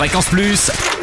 Fréquence Plus.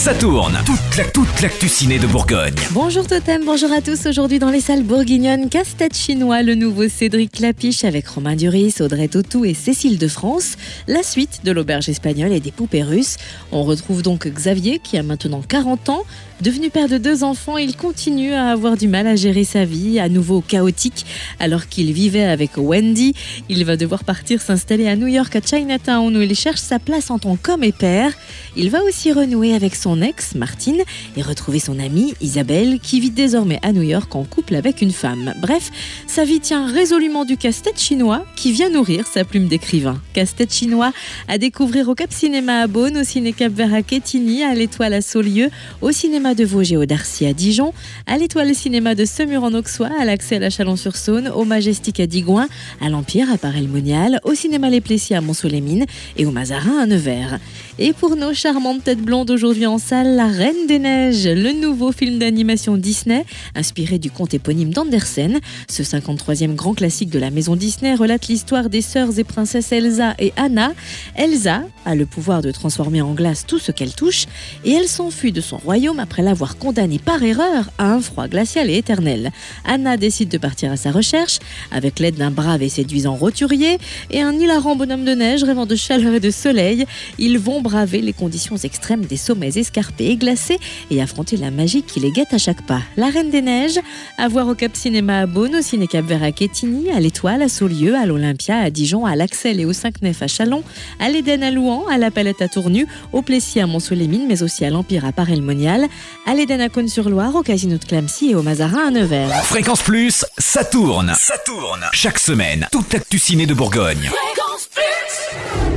Ça tourne. Toute la toute l'actu ciné de Bourgogne. Bonjour Totem, bonjour à tous. Aujourd'hui dans les salles bourguignonnes, casse-tête chinois, le nouveau Cédric Clapiche avec Romain Duris, Audrey Tautou et Cécile de France. La suite de l'auberge espagnole et des poupées russes. On retrouve donc Xavier qui a maintenant 40 ans. Devenu père de deux enfants, il continue à avoir du mal à gérer sa vie, à nouveau chaotique, alors qu'il vivait avec Wendy. Il va devoir partir s'installer à New York, à Chinatown, où il cherche sa place en tant qu'homme et père. Il va aussi renouer avec son ex, Martine, et retrouver son amie, Isabelle, qui vit désormais à New York en couple avec une femme. Bref, sa vie tient résolument du casse-tête chinois qui vient nourrir sa plume d'écrivain. Casse-tête chinois à découvrir au Cap Cinéma à Beaune, au Ciné Cap Vert à Quetigny, à l'Étoile à Saulieu, au Cinéma de Vosges et au Darcy à Dijon, à l'Étoile Cinéma de Semur en Auxois, à l'Axel à Chalon-sur-Saône, au Majestic à Digoin, à l'Empire à Paray-le-Monial, au Cinéma Les Plessis à Mont-Soleil-Mines et au Mazarin à Nevers. Et pour nos charmantes têtes blondes aujourd'hui en salle, La Reine des Neiges, le nouveau film d'animation Disney, inspiré du conte éponyme d'Andersen. Ce 53e grand classique de la maison Disney relate l'histoire des sœurs et princesses Elsa et Anna. Elsa a le pouvoir de transformer en glace tout ce qu'elle touche et elle s'enfuit de son royaume après l'avoir condamné par erreur à un froid glacial et éternel. Anna décide de partir à sa recherche avec l'aide d'un brave et séduisant roturier et un hilarant bonhomme de neige rêvant de chaleur et de soleil. Ils vont braver les conditions extrêmes des sommets escarpés et glacés et affronter la magie qui les guette à chaque pas. La Reine des Neiges, à voir au Cap Cinéma à Beaune, au Ciné Cap Vert à à l'Étoile, à Saulieu, à l'Olympia, à Dijon, à l'Axel et au 5 Nef à Chalon, à l'Éden à Louan, à la Palette à Tournu, au Plessis à Mont-Soleil-Mines, mais aussi à l'Empire à Paray-le-Monial, à l'Éden à Cône-sur-Loire, au Casino de Clamcy et au Mazarin à Nevers. Fréquence Plus, ça tourne. Ça tourne. Chaque semaine, toute l'actu ciné de Bourgogne. Fréquence Plus